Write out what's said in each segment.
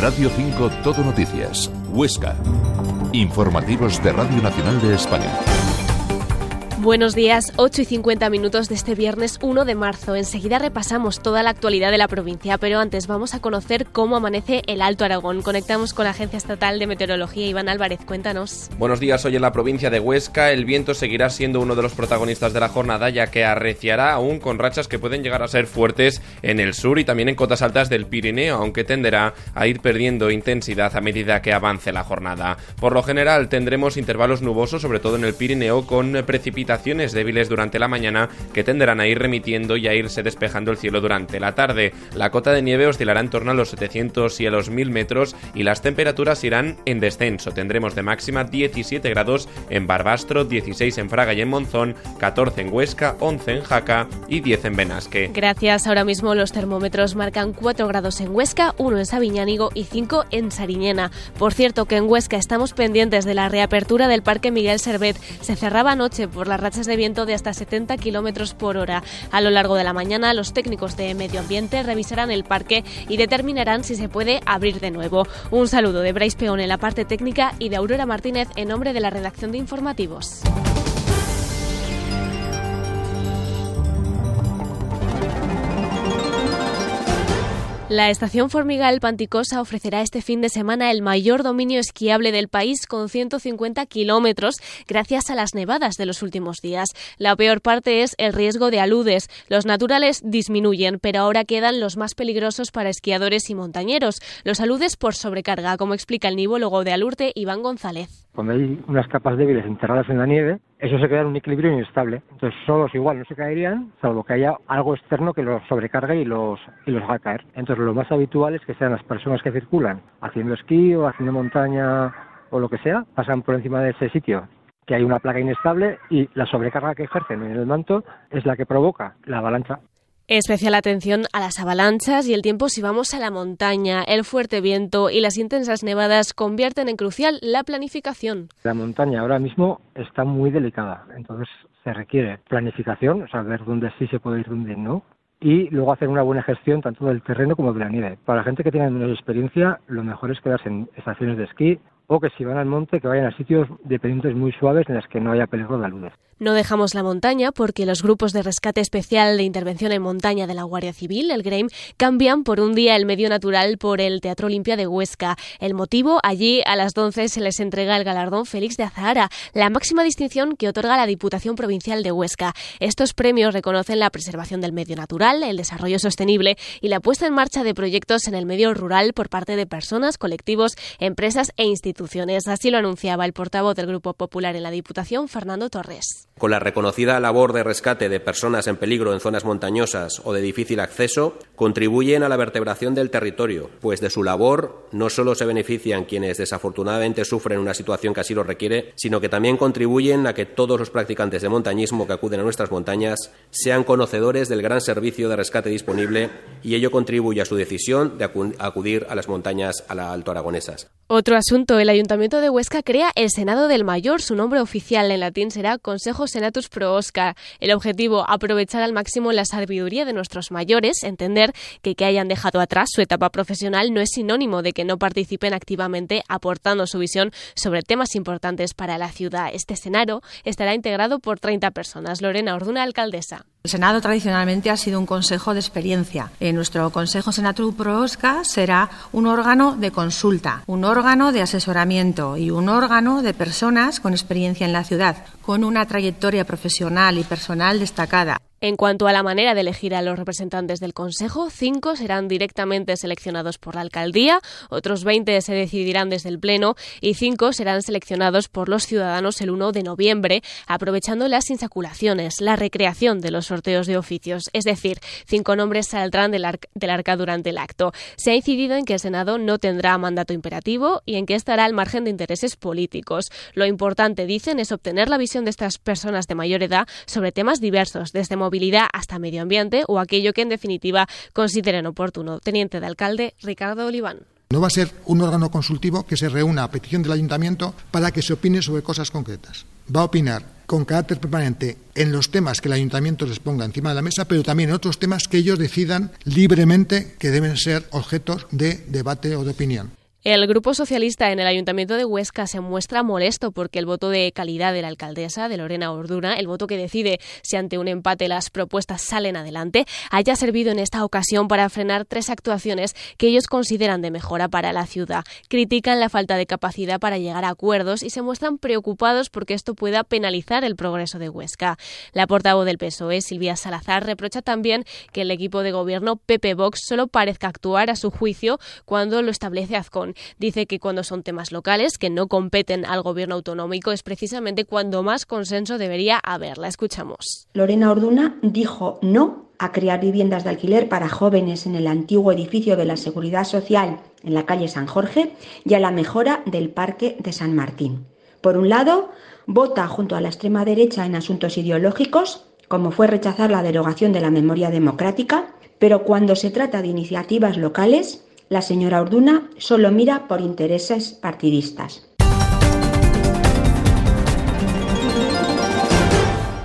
Radio 5 Todo Noticias, Huesca. Informativos de Radio Nacional de España. Buenos días, 8 y 50 minutos de este viernes 1 de marzo. Enseguida repasamos toda la actualidad de la provincia, pero antes vamos a conocer cómo amanece el Alto Aragón. Conectamos con la Agencia Estatal de Meteorología. Iván Álvarez, cuéntanos. Buenos días, hoy en la provincia de Huesca el viento seguirá siendo uno de los protagonistas de la jornada, ya que arreciará aún con rachas que pueden llegar a ser fuertes en el sur y también en cotas altas del Pirineo, aunque tenderá a ir perdiendo intensidad a medida que avance la jornada. Por lo general tendremos intervalos nubosos, sobre todo en el Pirineo, con precipitaciones débiles durante la mañana que tenderán a ir remitiendo y a irse despejando el cielo durante la tarde. La cota de nieve oscilará en torno a los 700 y a los 1000 metros y las temperaturas irán en descenso. Tendremos de máxima 17 grados en Barbastro, 16 en Fraga y en Monzón, 14 en Huesca, 11 en Jaca y 10 en Benasque. Gracias. Ahora mismo los termómetros marcan 4 grados en Huesca, 1 en Sabiñánigo y 5 en Sariñena. Por cierto que en Huesca estamos pendientes de la reapertura del Parque Miguel Servet. Se cerraba anoche por la rachas de viento de hasta 70 kilómetros por hora. A lo largo de la mañana, los técnicos de medio ambiente revisarán el parque y determinarán si se puede abrir de nuevo. Un saludo de Bryce Peón en la parte técnica y de Aurora Martínez en nombre de la redacción de informativos. La estación Formigal Panticosa ofrecerá este fin de semana el mayor dominio esquiable del país con 150 kilómetros gracias a las nevadas de los últimos días. La peor parte es el riesgo de aludes. Los naturales disminuyen, pero ahora quedan los más peligrosos para esquiadores y montañeros. Los aludes por sobrecarga, como explica el nivólogo de Alurte, Iván González. Cuando hay unas capas débiles enterradas en la nieve, eso se queda en un equilibrio inestable. Entonces, solos igual no se caerían, salvo que haya algo externo que los sobrecargue y los, y los haga caer. Entonces, lo más habitual es que sean las personas que circulan haciendo esquí o haciendo montaña o lo que sea, pasan por encima de ese sitio que hay una placa inestable y la sobrecarga que ejercen en el manto es la que provoca la avalancha. Especial atención a las avalanchas y el tiempo si vamos a la montaña. El fuerte viento y las intensas nevadas convierten en crucial la planificación. La montaña ahora mismo está muy delicada, entonces se requiere planificación, saber dónde sí se puede ir, dónde no, y luego hacer una buena gestión tanto del terreno como de la nieve. Para la gente que tiene menos experiencia, lo mejor es quedarse en estaciones de esquí o que si van al monte que vayan a sitios de pendientes muy suaves en las que no haya peligro de aludes. No dejamos la montaña porque los grupos de rescate especial de intervención en montaña de la Guardia Civil, el GREIM, cambian por un día el medio natural por el Teatro Olimpia de Huesca. El motivo, allí a las 11 se les entrega el galardón Félix de Azahara, la máxima distinción que otorga la Diputación Provincial de Huesca. Estos premios reconocen la preservación del medio natural, el desarrollo sostenible y la puesta en marcha de proyectos en el medio rural por parte de personas, colectivos, empresas e instituciones. Así lo anunciaba el portavoz del Grupo Popular en la Diputación, Fernando Torres. Con la reconocida labor de rescate de personas en peligro en zonas montañosas o de difícil acceso, contribuyen a la vertebración del territorio, pues de su labor no solo se benefician quienes desafortunadamente sufren una situación que así lo requiere, sino que también contribuyen a que todos los practicantes de montañismo que acuden a nuestras montañas sean conocedores del gran servicio de rescate disponible y ello contribuye a su decisión de acudir a las montañas a la Alto Aragonesas. Otro asunto, el Ayuntamiento de Huesca crea el Senado del Mayor. Su nombre oficial en latín será Consejo Senatus Pro Oscar. El objetivo, aprovechar al máximo la sabiduría de nuestros mayores, entender que que hayan dejado atrás su etapa profesional no es sinónimo de que no participen activamente aportando su visión sobre temas importantes para la ciudad. Este Senado estará integrado por 30 personas. Lorena Orduna, alcaldesa. El Senado tradicionalmente ha sido un consejo de experiencia. En nuestro Consejo Senatu Proosca será un órgano de consulta, un órgano de asesoramiento y un órgano de personas con experiencia en la ciudad, con una trayectoria profesional y personal destacada. En cuanto a la manera de elegir a los representantes del Consejo, cinco serán directamente seleccionados por la alcaldía, otros 20 se decidirán desde el Pleno y cinco serán seleccionados por los ciudadanos el 1 de noviembre, aprovechando las insaculaciones, la recreación de los sorteos de oficios. Es decir, cinco nombres saldrán del, arca durante el acto. Se ha incidido en que el Senado no tendrá mandato imperativo y en que estará al margen de intereses políticos. Lo importante, dicen, es obtener la visión de estas personas de mayor edad sobre temas diversos, desde movilidad hasta medio ambiente o aquello que en definitiva consideren oportuno. Teniente de alcalde Ricardo Oliván. No va a ser un órgano consultivo que se reúna a petición del ayuntamiento para que se opine sobre cosas concretas. Va a opinar con carácter permanente en los temas que el ayuntamiento les ponga encima de la mesa, pero también en otros temas que ellos decidan libremente que deben ser objetos de debate o de opinión. El Grupo Socialista en el Ayuntamiento de Huesca se muestra molesto porque el voto de calidad de la alcaldesa, de Lorena Orduna, el voto que decide si ante un empate las propuestas salen adelante, haya servido en esta ocasión para frenar tres actuaciones que ellos consideran de mejora para la ciudad. Critican la falta de capacidad para llegar a acuerdos y se muestran preocupados porque esto pueda penalizar el progreso de Huesca. La portavoz del PSOE, Silvia Salazar, reprocha también que el equipo de gobierno Pepe Vox solo parezca actuar a su juicio cuando lo establece Azcón Dice que cuando son temas locales, que no competen al gobierno autonómico, es precisamente cuando más consenso debería haber. La escuchamos. Lorena Orduna dijo no a crear viviendas de alquiler para jóvenes en el antiguo edificio de la Seguridad Social en la calle San Jorge y a la mejora del Parque de San Martín. Por un lado, vota junto a la extrema derecha en asuntos ideológicos, como fue rechazar la derogación de la memoria democrática, pero cuando se trata de iniciativas locales, la señora Orduna solo mira por intereses partidistas.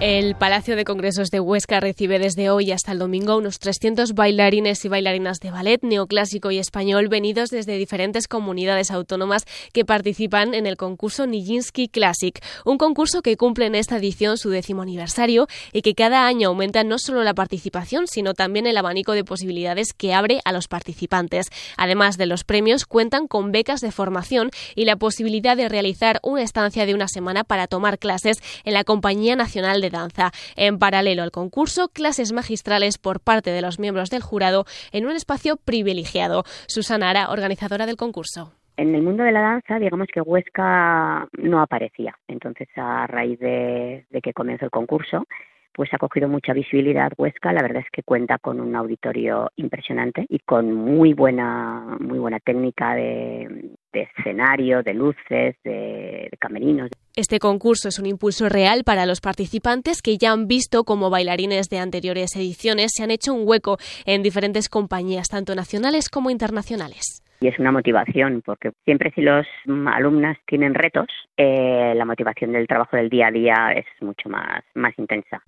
El Palacio de Congresos de Huesca recibe desde hoy hasta el domingo unos 300 bailarines y bailarinas de ballet neoclásico y español venidos desde diferentes comunidades autónomas que participan en el concurso Nijinsky Classic, un concurso que cumple en esta edición su décimo aniversario y que cada año aumenta no solo la participación, sino también el abanico de posibilidades que abre a los participantes. Además de los premios, cuentan con becas de formación y la posibilidad de realizar una estancia de una semana para tomar clases en la Compañía Nacional de danza. En paralelo al concurso, clases magistrales por parte de los miembros del jurado en un espacio privilegiado. Susana Ara, organizadora del concurso. En el mundo de la danza, digamos que Huesca no aparecía. Entonces, a raíz de, que comenzó el concurso, pues ha cogido mucha visibilidad Huesca. La verdad es que cuenta con un auditorio impresionante y con muy buena, muy buena técnica de, escenario, de luces, de, de, camerinos. Este concurso es un impulso real para los participantes que ya han visto como bailarines de anteriores ediciones se han hecho un hueco en diferentes compañías, tanto nacionales como internacionales. Y es una motivación porque siempre si los alumnas tienen retos eh, la motivación del trabajo del día a día es mucho más más intensa.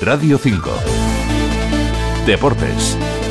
Radio 5 Deportes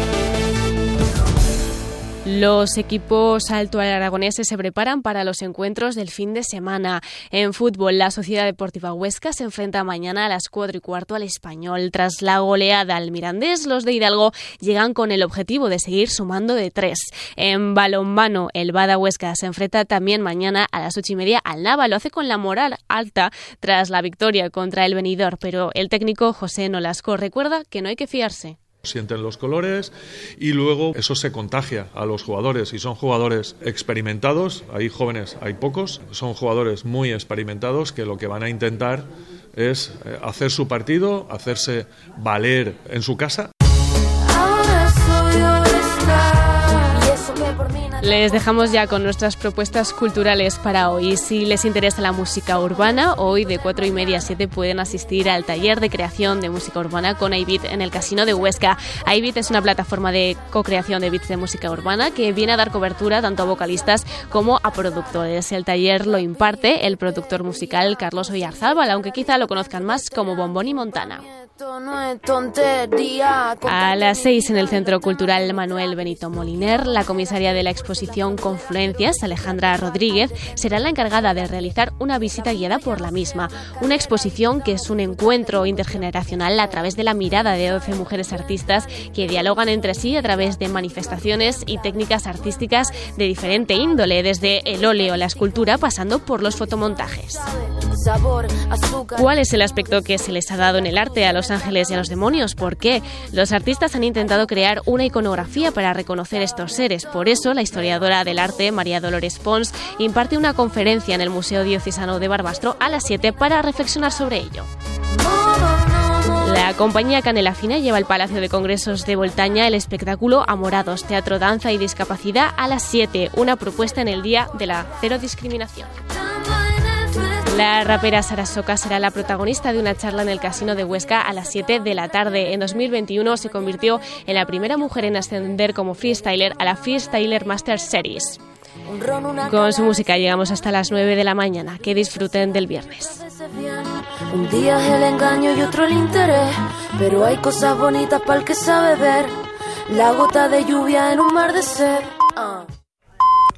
los equipos alto aragoneses se preparan para los encuentros del fin de semana. En fútbol, la Sociedad Deportiva Huesca se enfrenta mañana a las 4 y cuarto al Español. Tras la goleada al Mirandés, los de Hidalgo llegan con el objetivo de seguir sumando de tres. En balonmano, el Bada Huesca se enfrenta también mañana a las ocho y media al Nava. Lo hace con la moral alta tras la victoria contra el venidor, pero el técnico José Nolasco recuerda que no hay que fiarse sienten los colores y luego eso se contagia a los jugadores y son jugadores experimentados, hay jóvenes, hay pocos, son jugadores muy experimentados que lo que van a intentar es eh, hacer su partido, hacerse valer en su casa Les dejamos ya con nuestras propuestas culturales para hoy. Si les interesa la música urbana, hoy de 4 y media a 7 pueden asistir al taller de creación de música urbana con iBeat en el Casino de Huesca. iBeat es una plataforma de co-creación de beats de música urbana que viene a dar cobertura tanto a vocalistas como a productores. El taller lo imparte el productor musical Carlos Oyarzábal, aunque quizá lo conozcan más como Bombón y Montana. A las 6 en el Centro Cultural Manuel Benito Moliner, la comisaria de la exposición Confluencias, Alejandra Rodríguez, será la encargada de realizar una visita guiada por la misma. Una exposición que es un encuentro intergeneracional a través de la mirada de 12 mujeres artistas que dialogan entre sí a través de manifestaciones y técnicas artísticas de diferente índole, desde el óleo, la escultura, pasando por los fotomontajes. ¿Cuál es el aspecto que se les ha dado en el arte a los ángeles y a los demonios. ¿Por qué? Los artistas han intentado crear una iconografía para reconocer estos seres. Por eso, la historiadora del arte, María Dolores Pons, imparte una conferencia en el Museo Diocesano de Barbastro a las 7 para reflexionar sobre ello. La compañía Canela Fina lleva al Palacio de Congresos de Voltaña el espectáculo Amorados, Teatro, Danza y Discapacidad a las 7, una propuesta en el Día de la Cero Discriminación. La rapera Sara Soca será la protagonista de una charla en el Casino de Huesca a las 7 de la tarde. En 2021 se convirtió en la primera mujer en ascender como freestyler a la Freestyler Master Series. Con su música llegamos hasta las 9 de la mañana. Que disfruten del viernes. Un día es el engaño y otro el interés, pero hay cosas bonitas para el que sabe ver. La gota de lluvia en un mar de sed.